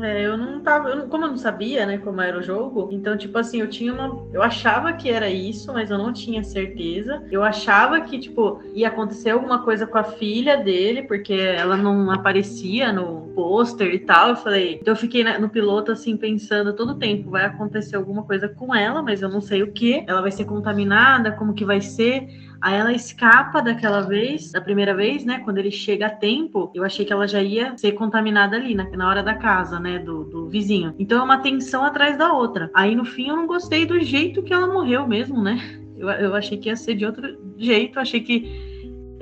É, eu não tava. eu não- como eu não sabia, né, como era o jogo, então, tipo assim, eu tinha uma. Eu achava que era isso, mas eu não tinha certeza. Eu achava que, tipo, ia acontecer alguma coisa com a filha dele, porque ela não aparecia no pôster e tal. Eu falei. Então eu fiquei no piloto, assim, pensando todo tempo, vai acontecer alguma coisa com ela, mas eu não sei o que. Ela vai ser contaminada, como que vai ser. Aí ela escapa daquela vez, da primeira vez, né? Quando ele chega a tempo, eu achei que ela já ia ser contaminada ali, na, na hora da casa, né? Do, do vizinho. Então é uma tensão atrás da outra. Aí no fim eu não gostei do jeito que ela morreu mesmo, né? Eu, eu achei que ia ser de outro jeito, achei que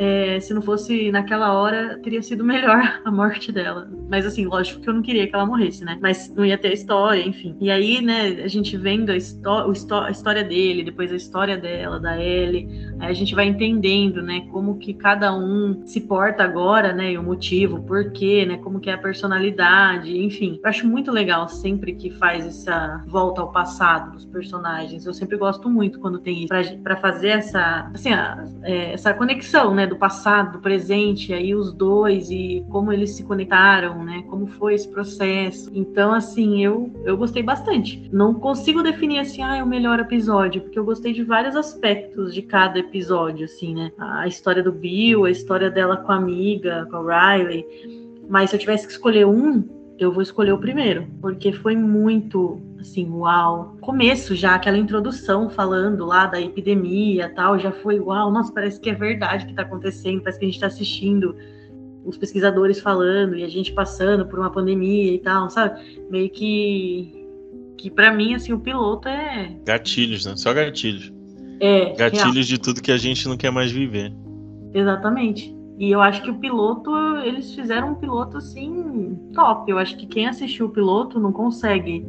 é, se não fosse naquela hora, teria sido melhor a morte dela. Mas assim, lógico que eu não queria que ela morresse, né? Mas não ia ter a história, enfim. E aí, né, a gente vendo a, a história dele, depois a história dela, da Ellie, aí a gente vai entendendo, né, como que cada um se porta agora, né, e o motivo, o porquê, né, como que é a personalidade, enfim. Eu acho muito legal sempre que faz essa volta ao passado dos personagens. Eu sempre gosto muito quando tem isso, pra, pra fazer essa, assim, a- é, essa conexão, né, do passado, do presente, aí os dois e como eles se conectaram, né, como foi esse processo. Então, assim, eu, eu gostei bastante. Não consigo definir assim, ah, é o melhor episódio, porque eu gostei de vários aspectos de cada episódio, assim, né, a história do Bill, a história dela com a amiga, com a Riley. Mas se eu tivesse que escolher um, eu vou escolher o primeiro, porque foi muito assim, uau. Começo já, aquela introdução falando lá da epidemia tal, já foi uau, nossa, parece que é verdade que tá acontecendo, parece que a gente tá assistindo os pesquisadores falando e a gente passando por uma pandemia e tal, sabe? Meio que que para mim assim o piloto é Gatilhos, né? Só gatilhos. é real. Gatilhos de tudo que a gente não quer mais viver. Exatamente. E eu acho que o piloto, eles fizeram um piloto assim, top. Eu acho que quem assistiu o piloto não consegue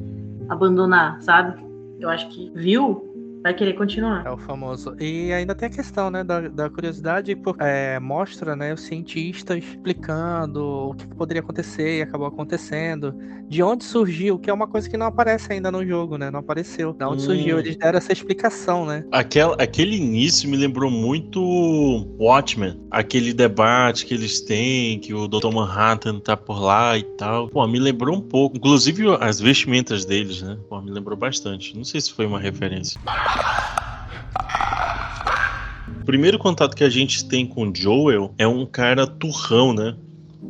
abandonar, sabe? Eu acho que viu, vai querer continuar. É o famoso. E ainda tem a questão, né, da, da curiosidade, por- é, mostra, né, os cientistas explicando o que poderia acontecer e acabou acontecendo, de onde surgiu, que é uma coisa que não aparece ainda no jogo, né, não apareceu. Da onde Hum. surgiu, eles deram essa explicação, né. Aquela, aquele início me lembrou muito Watchmen. Aquele debate que eles têm, que o Dr. Manhattan tá por lá e tal. Pô, me lembrou um pouco. Inclusive as vestimentas deles, né? Pô, me lembrou bastante. Não sei se foi uma referência. O primeiro contato que a gente tem com o Joel é um cara turrão, né?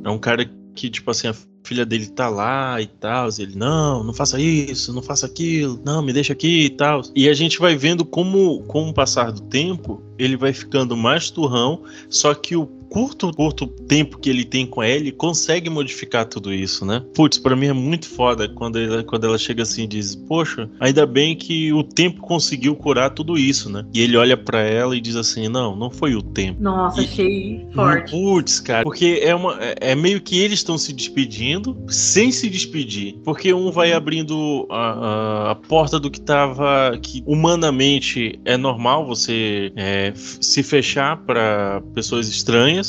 É um cara que, tipo assim, a filha dele tá lá e tal. Ele, não, não faça isso, não faça aquilo, não, me deixa aqui e tal. E a gente vai vendo como, com o passar do tempo, ele vai ficando mais turrão, só que o curto, curto tempo que ele tem com ela, ele consegue modificar tudo isso, né? Putz, pra mim é muito foda quando ela, quando ela chega assim e diz: Poxa, ainda bem que o tempo conseguiu curar tudo isso, né? E ele olha pra ela e diz assim: Não, não foi o tempo. Nossa, E- achei forte. Putz, cara, porque é, uma, é- é meio que eles estão se despedindo sem se despedir. Porque um vai abrindo a, a- a porta do que tava. que humanamente é normal você é, se fechar para pessoas estranhas.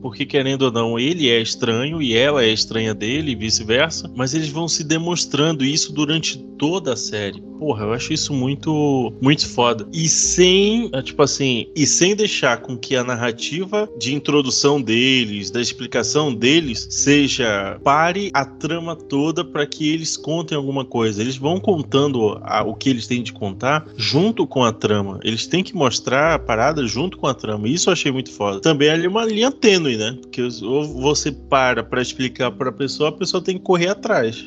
Porque, querendo ou não, ele é estranho e ela é estranha dele e vice-versa. Mas eles vão se demonstrando isso durante toda a série. Porra, eu acho isso muito muito foda. E sem, é, tipo assim, e sem deixar com que a narrativa de introdução deles, da explicação deles, seja pare a trama toda para que eles contem alguma coisa. Eles vão contando a- o que eles têm de contar junto com a trama. Eles têm que mostrar a parada junto com a trama. Isso eu achei muito foda. Também ali é uma linha tênue, né? Porque ou você para pra explicar pra pessoa, a pessoa tem que correr atrás.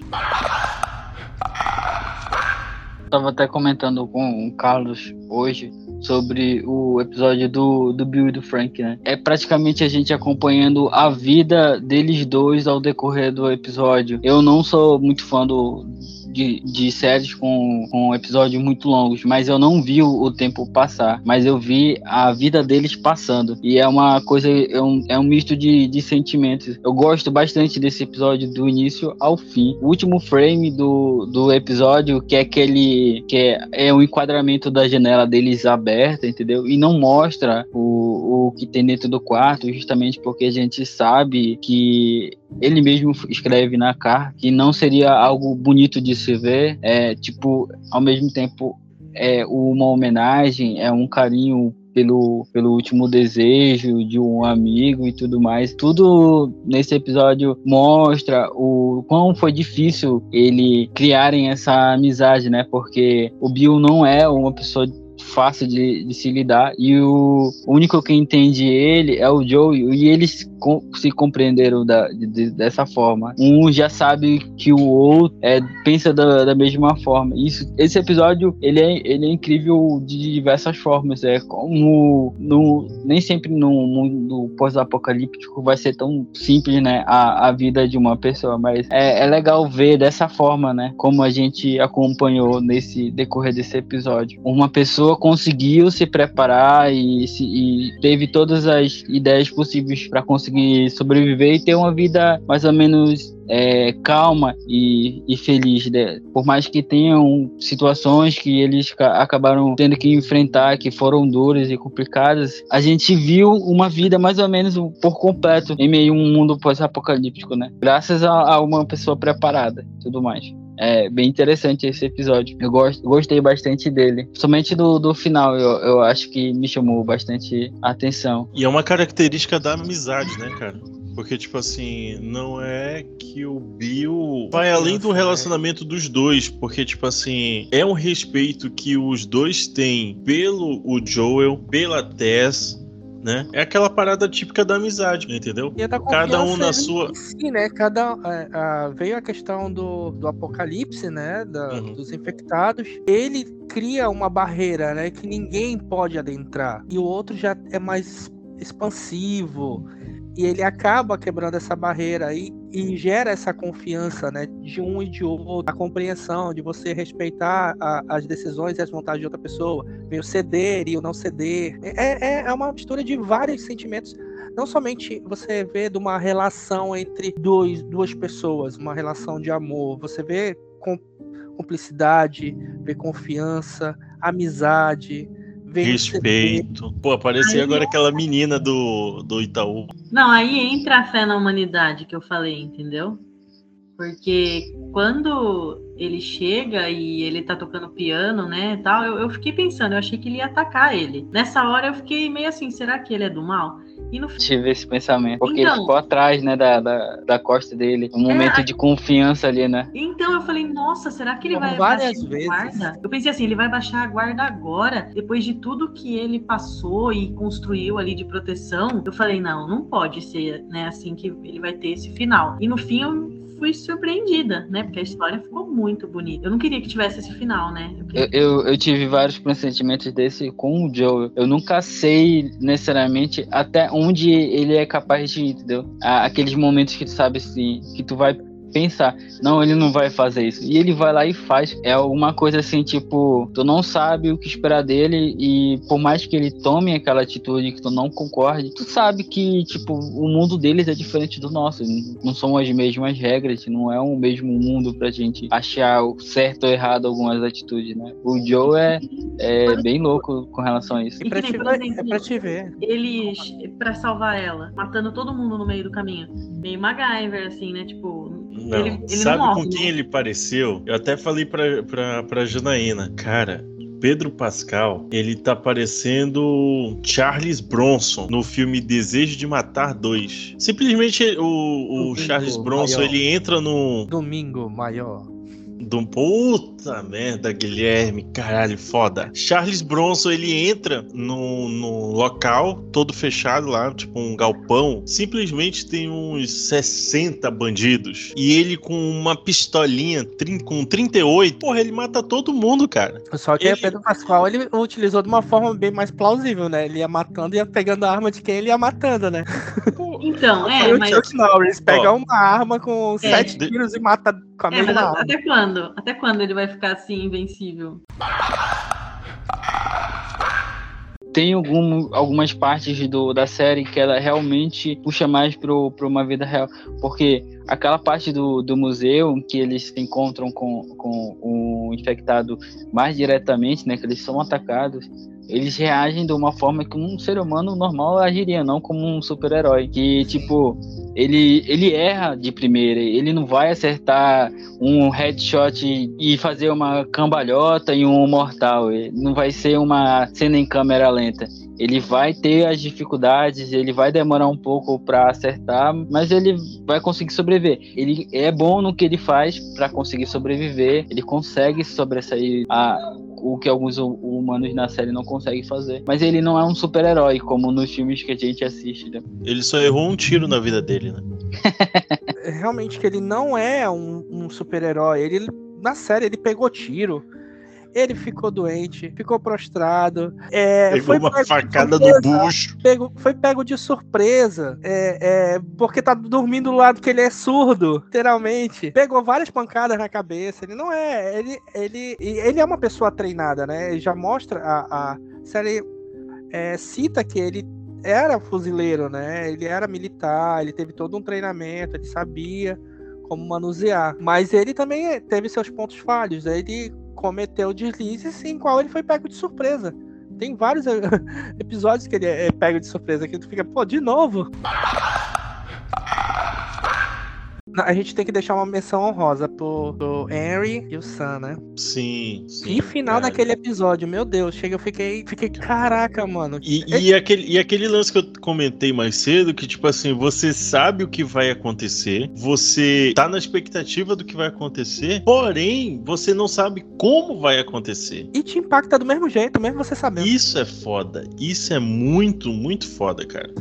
Tava até comentando com o Carlos hoje sobre o episódio do, do Bill e do Frank, né? É praticamente a gente acompanhando a vida deles dois ao decorrer do episódio. Eu não sou muito fã do, de, de séries com, com episódios muito longos, mas eu não vi o, tempo passar, mas eu vi a vida deles passando. E é uma coisa, é um, é um misto de, de sentimentos. Eu gosto bastante desse episódio do início ao fim. O último frame do, do episódio, que é aquele que é, é o enquadramento da janela deles aberta, entendeu? E não mostra o, o que tem dentro do quarto, justamente porque a gente sabe que ele mesmo escreve na carta que não seria algo bonito de se ver, é tipo, ao mesmo tempo é uma homenagem, é um carinho pelo, pelo último desejo de um amigo e tudo mais. Tudo nesse episódio mostra o quão foi difícil ele criarem essa amizade, né? Porque o Bill não é uma pessoa fácil de, de se lidar. E o único que entende ele é o Joe e eles se compreenderam da, de- dessa forma. Um já sabe que o outro é, pensa da, da mesma forma. Isso, esse episódio ele é, ele é incrível de diversas formas. É como no, nem sempre no mundo pós-apocalíptico vai ser tão simples, né, a, a vida de uma pessoa, mas é, é legal ver dessa forma, né, como a gente acompanhou nesse decorrer desse episódio. Uma pessoa conseguiu se preparar e, se- e teve todas as ideias possíveis para conseguir sobreviver e ter uma vida mais ou menos é, calma e, e feliz, né? por mais que tenham situações que eles ca- acabaram tendo que enfrentar, que foram duras e complicadas, a gente viu uma vida mais ou menos por completo em meio a um mundo pós-apocalíptico, né? Graças a, a uma pessoa preparada, tudo mais. É bem interessante esse episódio. Eu gosto, gostei bastante dele. Somente do, do final, eu, eu acho que me chamou bastante atenção. E é uma característica da amizade, né, cara? Porque, tipo assim, não é que o Bill vai além do relacionamento dos dois, porque, tipo assim, é um respeito que os dois têm pelo o Joel, pela Tess, né? É aquela parada típica da amizade, entendeu? Da Cada um na sua. si, né? Cada, é, a- veio a questão do, do apocalipse, né? da- Uhum. Dos infectados. Ele cria uma barreira, né? Que ninguém pode adentrar. E o outro já é mais expansivo. E ele acaba quebrando essa barreira e, e gera essa confiança, né? De um e de outro, a compreensão de você respeitar a- as decisões e as vontades de outra pessoa, meio ceder e o não ceder. É, é, é uma mistura de vários sentimentos não somente você vê de uma relação entre dois, duas pessoas, uma relação de amor, você vê com, cumplicidade, vê confiança, amizade, Respeito. Pô, apareceu Aí- agora aquela menina do, do Itaú. Não, aí entra a fé na humanidade que eu falei, entendeu? Porque quando ele chega e ele tá tocando piano, né, tal, eu, eu fiquei pensando, eu achei que ele ia atacar ele. Nessa hora eu fiquei meio assim, será que ele é do mal? E no Tive esse pensamento. Porque Então- ele ficou atrás, né, da, da, da costa dele. Um momento a- de confiança ali, né? Então eu falei, nossa, será que ele Como vai várias baixar vezes. a guarda? Eu pensei assim, ele vai baixar a guarda agora, depois de tudo que ele passou e construiu ali de proteção. Eu falei, não, não pode ser, né, assim que ele vai ter esse final. E no fim eu fui surpreendida, né, porque a história ficou muito bonita. Eu não queria que tivesse esse final, né? Eu queria- Eu, eu, eu tive vários pressentimentos desse com o Joe. Eu nunca sei necessariamente até onde ele é capaz de ir, entendeu? Aqueles momentos que tu sabe assim, que tu vai pensar, não, ele não vai fazer isso. E ele vai lá e faz. É alguma coisa assim, tipo, tu não sabe o que esperar dele e por mais que ele tome aquela atitude que tu não concorde, tu sabe que, tipo, o mundo deles é diferente do nosso. Não são as mesmas regras, não é o mesmo mundo pra gente achar o certo ou errado algumas atitudes, né? O Joe é, é bem louco com relação a isso. É pra, E que te ver, é pra te ver. Ele, pra salvar ela, matando todo mundo no meio do caminho. Meio MacGyver, assim, né? Tipo, Não, ele, ele sabe não com quem né? ele pareceu? Eu até falei pra, pra, pra Janaína, cara. Pedro Pascal, ele tá parecendo Charles Bronson no filme Desejo de Matar 2. Simplesmente o, o Charles Bronson, Maior. ele entra no. Domingo maior. Do, puta merda, Guilherme, caralho, foda. Charles Bronson, ele entra no, no local, todo fechado lá, tipo um galpão. Simplesmente tem uns 60 bandidos. E ele com uma pistolinha com 38, porra, ele mata todo mundo, cara. Só que Ele- o Pedro Pascal ele utilizou de uma forma bem mais plausível, né? Ele ia matando e ia pegando a arma de quem ele ia matando, né? Então, Foi é, o mas Chuck Norris pega Ó. uma arma com É. sete tiros e mata com a É, mesma arma. até quando? Até quando ele vai ficar assim, invencível? Tem algum, algumas partes do, da série que ela realmente puxa mais pro uma vida real. Porque aquela parte do, do museu que eles se encontram com, com o infectado mais diretamente, né? Que eles são atacados. Eles reagem de uma forma que um ser humano normal agiria, não como um super-herói. Que, tipo, ele, ele erra de primeira, ele não vai acertar um headshot e fazer uma cambalhota e um mortal. Não vai ser uma cena em câmera lenta. Ele vai ter as dificuldades, ele vai demorar um pouco para acertar, mas ele vai conseguir sobreviver. Ele é bom no que ele faz para conseguir sobreviver, ele consegue sobressair a o que alguns hu- humanos na série não conseguem fazer. Mas ele não é um super-herói, como nos filmes que a gente assiste. Né? Ele só errou um tiro na vida dele, né? Realmente que ele não é um, um super-herói. Ele na série ele pegou tiro. Ele ficou doente, ficou prostrado. É, Pegou foi uma pego facada do surpresa. bucho. pego, foi pego de surpresa, é, é, porque tá dormindo do lado que ele é surdo, literalmente. Pegou várias pancadas na cabeça. Ele não é, ele, ele, ele é uma pessoa treinada, né? Ele já mostra a, a série é, cita que ele era fuzileiro, né? Ele era militar, ele teve todo um treinamento, ele sabia como manusear. Mas ele também teve seus pontos falhos. Ele cometeu deslizes em qual ele foi pego de surpresa. Tem vários eh, episódios que ele é pego de surpresa que tu fica, pô, de novo. A gente tem que deixar uma menção honrosa pro, pro Henry e o Sam, né? Sim, sim. E final cara. daquele episódio, meu Deus, chega, eu fiquei, fiquei, caraca, mano. E, e aquele, e aquele lance que eu comentei mais cedo, que tipo assim, você sabe o que vai acontecer, você tá na expectativa do que vai acontecer, porém, você não sabe como vai acontecer. E te impacta do mesmo jeito, mesmo você sabendo. Isso é foda. Isso é muito, muito foda, cara.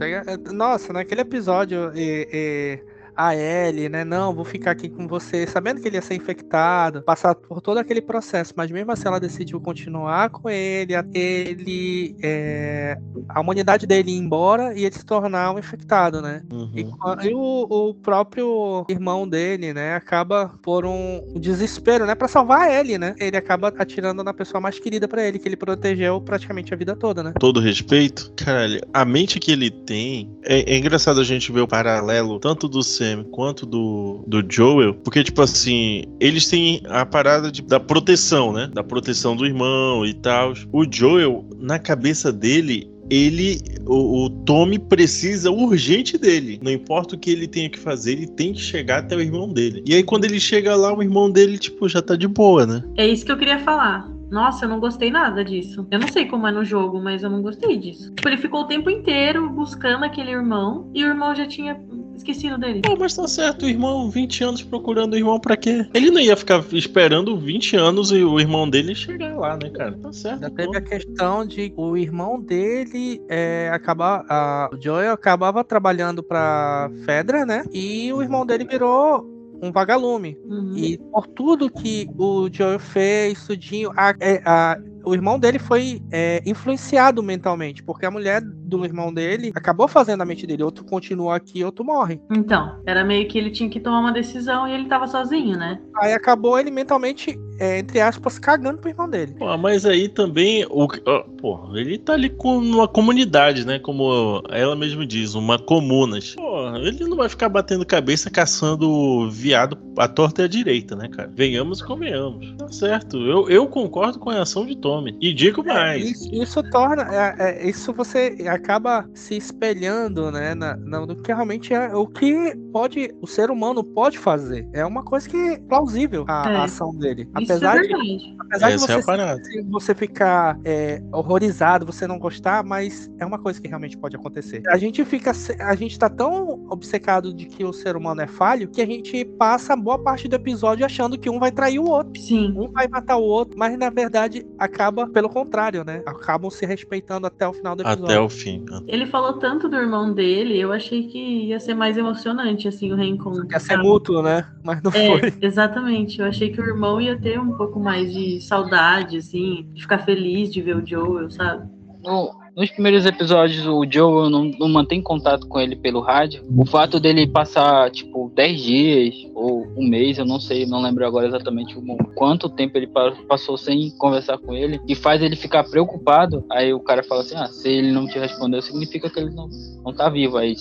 Nossa, naquele episódio, e, e a Ellie, né? Não, vou ficar aqui com você, sabendo que ele ia ser infectado, passar por todo aquele processo, mas mesmo assim ela decidiu continuar com ele, ele. é, a humanidade dele ir embora e ele se tornar um infectado, né? E, Uhum. qua- e o, o próprio irmão dele, né, acaba por um desespero, né, Pra salvar a Ellie, né? Ele acaba atirando na pessoa mais querida pra ele, que ele protegeu praticamente a vida toda, né? Todo respeito, caralho, a mente que ele tem. É, é engraçado a gente ver o paralelo tanto do Sam quanto do, do Joel, porque, tipo assim, eles têm a parada de- da proteção, né? Da proteção do irmão e tal. O Joel, na cabeça dele, ele, o, o Tommy precisa urgente dele. Não importa o que ele tenha que fazer, ele tem que chegar até o irmão dele. E aí, quando ele chega lá, o irmão dele, tipo, já tá de boa, né? É isso que eu queria falar. Nossa, eu não gostei nada disso. Eu não sei como é no jogo, mas eu não gostei disso. Tipo, ele ficou o tempo inteiro buscando aquele irmão e o irmão já tinha esquecido dele. Pô, mas tá certo, o irmão, 20 anos procurando o irmão pra quê? Ele não ia ficar esperando 20 anos e o irmão dele chegar lá, né, cara? Tá certo. Já teve a questão de o irmão dele é, acabar. a- o Joel acabava trabalhando pra Fedra, né? E o irmão dele virou um vagalume. Uhum. E por tudo que o Joel fez, tudinho, a- é, a- o irmão dele foi é, influenciado mentalmente, porque a mulher do irmão dele acabou fazendo a mente dele. Ou tu continua aqui, ou tu morre. Então, era meio que ele tinha que tomar uma decisão e ele tava sozinho, né? Aí acabou ele mentalmente, é, entre aspas, cagando pro irmão dele. Pô, mas aí também, o, ó, pô, ele tá ali com uma comunidade, né? Como ela mesmo diz, uma comunas. Pô, ele não vai ficar batendo cabeça caçando viado à torta e à direita, né, cara? Venhamos e convenhamos. Tá certo. Eu, eu concordo com a ação de Tommy. E digo É, mais. isso, isso torna. é, é, isso você acaba se espelhando, né? Na, na- no que realmente é o que pode. O ser humano pode fazer. É uma coisa que é plausível a, É. a ação dele. É Apesar de, apesar de Essa você é você ficar é, horrorizado, você não gostar, mas é uma coisa que realmente pode acontecer. A gente fica, a gente tá tão obcecado de que o ser humano é falho que a gente passa boa parte do episódio achando que um vai trair o outro. Sim. Um vai matar o outro, mas na verdade acaba pelo contrário, né? Acabam se respeitando até o final do episódio. Até o fim. Ele falou tanto do irmão dele, eu achei que ia ser mais emocionante, assim, o reencontro. Ia ser mútuo, né? Mas não É, foi. exatamente. Eu achei que o irmão ia ter um pouco mais de saudade, assim, de ficar feliz de ver o Joel, sabe? No- nos primeiros episódios, o Joe não, não mantém contato com ele pelo rádio. O fato dele passar, tipo, 10 dias ou um mês, eu não sei, não lembro agora exatamente o quanto tempo ele pa- passou sem conversar com ele, e faz ele ficar preocupado. Aí o cara fala assim: ah, se ele não te respondeu, significa que ele não, não tá vivo. Aí,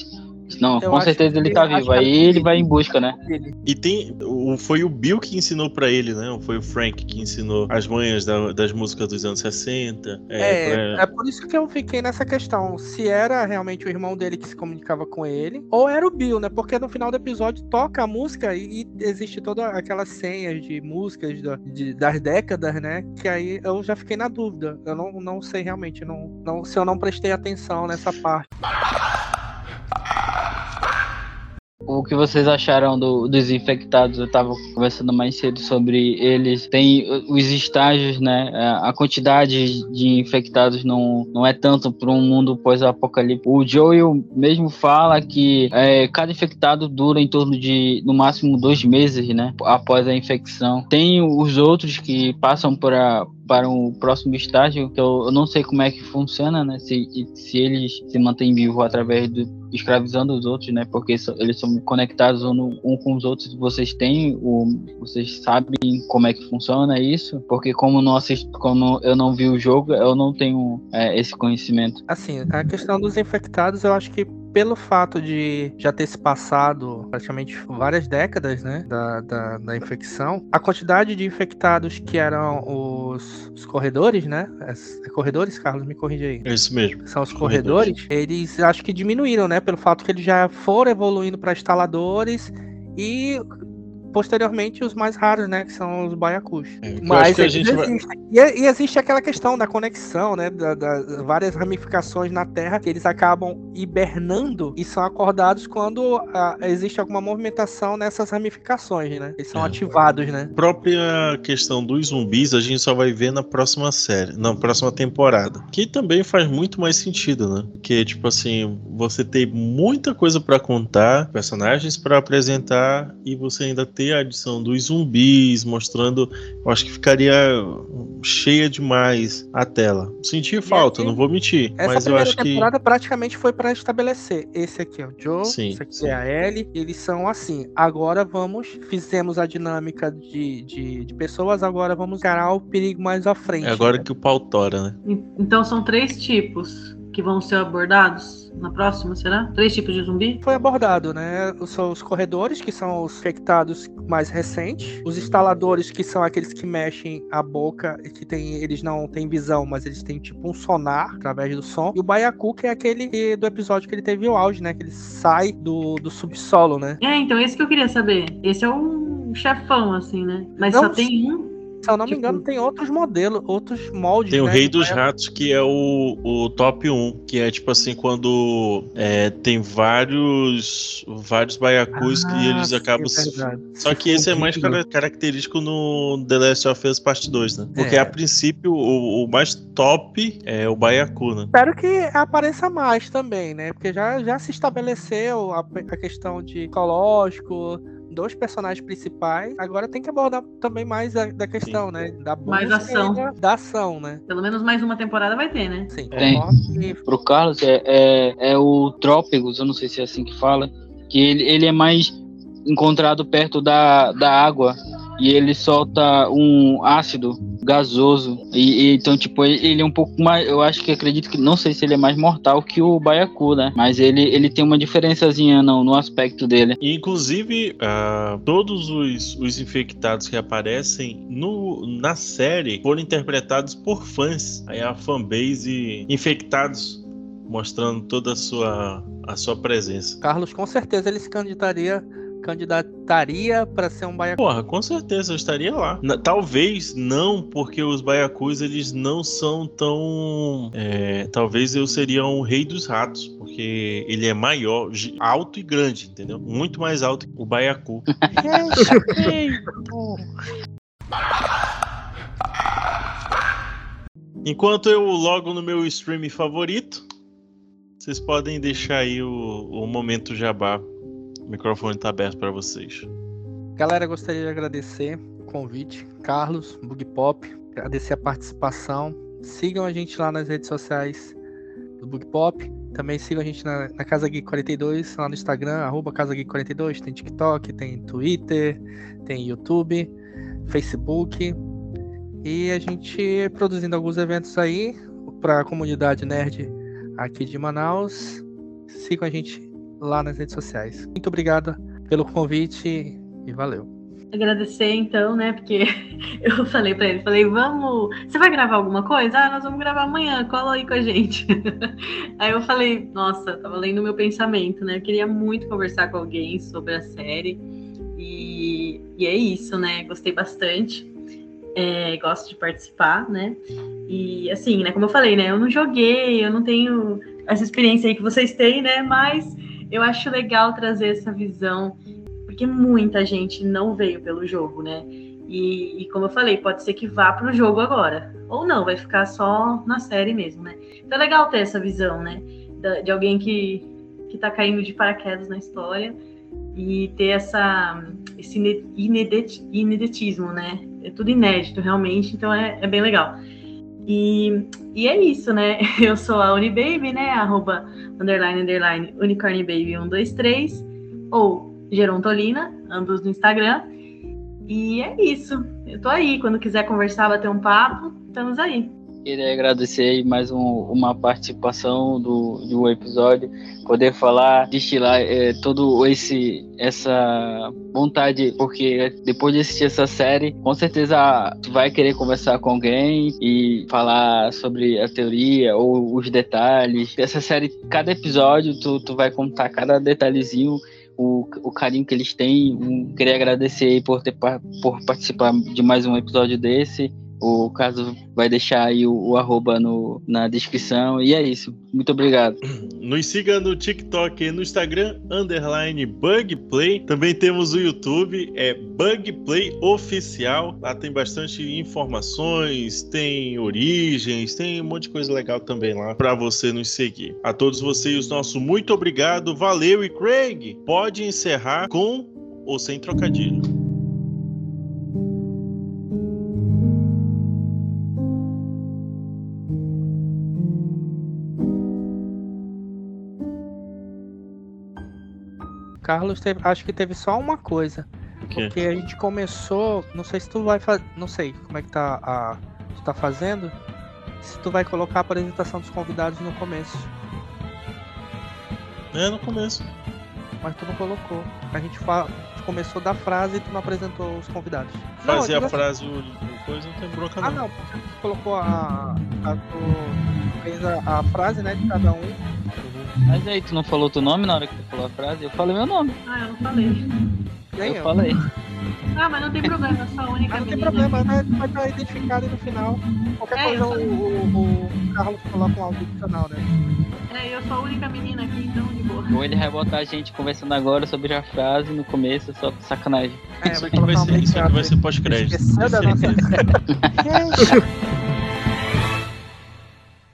não, Eu com certeza ele tá vivo. Aí é ele vai em busca, né? E tem. o- Foi o Bill que ensinou pra ele, né? Foi o Frank que ensinou as manhas da- das músicas dos anos 60. É, pra- é por isso que eu fiquei nessa questão. Se era realmente o irmão dele que se comunicava com ele, ou era o Bill, né? Porque no final do episódio toca a música e, e existe toda aquelas senhas de músicas da- de- das décadas, né? Que aí eu já fiquei na dúvida. Eu não, não sei realmente, não, não, se eu não prestei atenção nessa parte. O que vocês acharam do- dos infectados? Eu tava conversando mais cedo sobre eles. Tem os estágios, né? A- A quantidade de infectados não, não é tanto para um mundo pós-apocalíptico. O Joel mesmo fala que é, cada infectado dura em torno de, no máximo, dois meses, né? Após a infecção. Tem os outros que passam para para o próximo estágio, que eu, eu não sei como é que funciona, né? Se, se eles se mantêm vivos através do, escravizando os outros, né? Porque eles são conectados um, um com os outros. Vocês têm o, vocês sabem como é que funciona isso? Porque como não assisto, como eu não vi o jogo, eu não tenho é, esse conhecimento. Assim, a questão dos infectados, eu acho que pelo fato de já ter se passado praticamente várias décadas, né, da, da, da infecção, a quantidade de infectados que eram os, os corredores, né, é, corredores, Carlos, me corrige aí. É isso mesmo. São os Corredores. corredores, eles acho que diminuíram, né, pelo fato que eles já foram evoluindo para instaladores e posteriormente os mais raros, né, que são os baiacus. É, Mas que a gente vai-. E, e existe aquela questão da conexão, né? Da, das várias ramificações na Terra que eles acabam hibernando e são acordados quando ah, existe alguma movimentação nessas ramificações, né? Eles são É. ativados, né? A própria questão dos zumbis a gente só vai ver na próxima série, na próxima temporada. Que também faz muito mais sentido, né? Porque, tipo assim, você tem muita coisa pra contar, personagens pra apresentar, e você ainda ter a adição dos zumbis, mostrando. Eu acho que ficaria cheia demais a tela. Senti falta, aqui, não vou mentir. Essa mas eu primeira acho que. temporada praticamente foi para estabelecer. Esse aqui é o Joe, Sim, esse aqui sim. é a Ellie. Eles são assim. Agora vamos. Fizemos a dinâmica de, de, de pessoas, agora vamos encarar o perigo mais à frente. É agora que o pau tora, né? En- Então são três tipos que vão ser abordados na próxima, será? Três tipos de zumbi? foi abordado, né? São os corredores, que são os infectados mais recentes, os instaladores, que são aqueles que mexem a boca e que tem, eles não têm visão, mas eles têm tipo um sonar através do som, e o Baiacu, que é aquele que- do episódio que ele teve o auge, né? Que ele sai do, do subsolo, né? É, então esse que eu queria saber. Esse é um chefão, assim, né? Mas Não, só tem um. Se eu não me Tipo- engano, tem outros modelos, outros moldes. Tem o né, Rei dos. Ratos, que é o, o top 1, que é tipo assim, quando é, tem vários vários baiacus Ah, que eles sim, acabam é. Só que esse é mais característico no The Last of Us Part 2, né? Porque É. a princípio o, o mais top é o baiacu, né? Espero que apareça mais também, né? Porque já, já se estabeleceu a, a questão de psicológico dos personagens principais. Agora tem que abordar também mais a, da questão, né? Da Mais ação. Da, ação, né? Pelo menos mais uma temporada vai ter, né? Sim, Tem. concordo que Pro Carlos é, é, é o Trópicos, eu não sei se é assim que fala, que ele, ele é mais encontrado perto da, da água e ele solta um ácido gasoso. E, e, então, tipo, ele, ele é um pouco mais. Eu acho que acredito que. Não sei se ele é mais mortal que o Baiacu, né? Mas ele, ele tem uma diferençazinha no, no aspecto dele. E, inclusive, ah, todos os, os infectados que aparecem no, na série foram interpretados por fãs. Aí a fanbase infectados mostrando toda a sua, a sua presença. Carlos, com certeza ele se candidataria candidataria para ser um baiacu. Porra, com certeza eu estaria lá. Na- talvez não, porque os baiacus eles não são tão. é, talvez eu seria um rei dos ratos, porque ele é maior, alto e grande, entendeu? Muito mais alto que o baiacu. Enquanto eu logo no meu stream favorito, vocês podem deixar aí o, o momento jabá. O microfone tá aberto para vocês. Galera, gostaria de agradecer o convite, Carlos, Bug Pop, agradecer a participação. Sigam a gente lá nas redes sociais do Bug Pop. Também sigam a gente na, na Casa Geek 42, lá no Instagram, arroba Casa Geek 42. Tem TikTok, tem Twitter, tem YouTube, Facebook. E a gente produzindo alguns eventos aí para a comunidade nerd aqui de Manaus. Sigam a gente lá nas redes sociais. Muito obrigado pelo convite e valeu. Agradecer então, né? Porque eu falei pra ele, falei, vamos. Você vai gravar alguma coisa? Ah, nós vamos gravar amanhã, cola aí com a gente. aí eu falei, nossa, tava lendo o meu pensamento, né? Eu queria muito conversar com alguém sobre a série. E, e é isso, né? Gostei bastante. É, gosto de participar, né? E assim, né, como eu falei, né? Eu não joguei, eu não tenho essa experiência aí que vocês têm, né? Mas eu acho legal trazer essa visão porque muita gente não veio pelo jogo, né? E, e como eu falei, pode ser que vá pro jogo agora. Ou não, vai ficar só na série mesmo, né? Então é legal ter essa visão, né? Da- de alguém que, que tá caindo de paraquedas na história e ter essa, esse ineditismo, né? É tudo inédito, realmente, então é, é bem legal. E, e é isso, né? Eu sou a Unibaby, né? Arroba underline, underline, unicornbaby123 ou Gerontolina, ambos no Instagram. E é isso. Eu tô aí. Quando quiser conversar, bater um papo, estamos aí. Queria agradecer mais um- uma participação do, do episódio, poder falar, destilar é, todo esse essa vontade, porque depois de assistir essa série, com certeza tu vai querer conversar com alguém e falar sobre a teoria ou os detalhes. Essa série, cada episódio, tu, tu vai contar cada detalhezinho o, o carinho que eles têm. Um, queria agradecer por, ter, por participar de mais um episódio desse. O caso vai deixar aí o, o arroba no, na descrição. E é isso. Muito obrigado. Nos siga no TikTok e no Instagram, underline Bugplay. Também temos o YouTube, é Bugplay Oficial. Lá tem bastante informações, tem origens, tem um monte de coisa legal também lá para você nos seguir. A todos vocês, nosso muito obrigado, valeu e Craig, pode encerrar com ou sem trocadilho. Carlos teve, acho que teve só uma coisa. Porque a gente começou, não sei se tu vai fazer, não sei como é que tá a tu tá fazendo, se tu vai colocar a apresentação dos convidados no começo, É, no começo. mas tu não colocou. A gente fa- começou da frase e tu não apresentou os convidados. Fazer a assim- frase, o, o coisa não tem bronca Ah, não. não, porque tu colocou a, a tu fez a, a frase, né, de cada um. Mas aí, tu não falou teu nome na hora que tu falou a frase? Eu falei meu nome. Ah, eu não falei. Eu, eu. falei. Ah, mas não tem problema, eu sou a única Mas não tem menina. problema, vai, vai estar identificado no final. Qualquer É, coisa eu o, o, o Carlos coloca um áudio adicional, né? É, eu sou a única menina aqui, então de boa. Ou ele vai botar a gente conversando agora sobre a frase no começo, só sacanagem. É, Isso vai aqui vai colocar um ser, isso aqui vai ser pós-crédito. Esqueceu da nossa.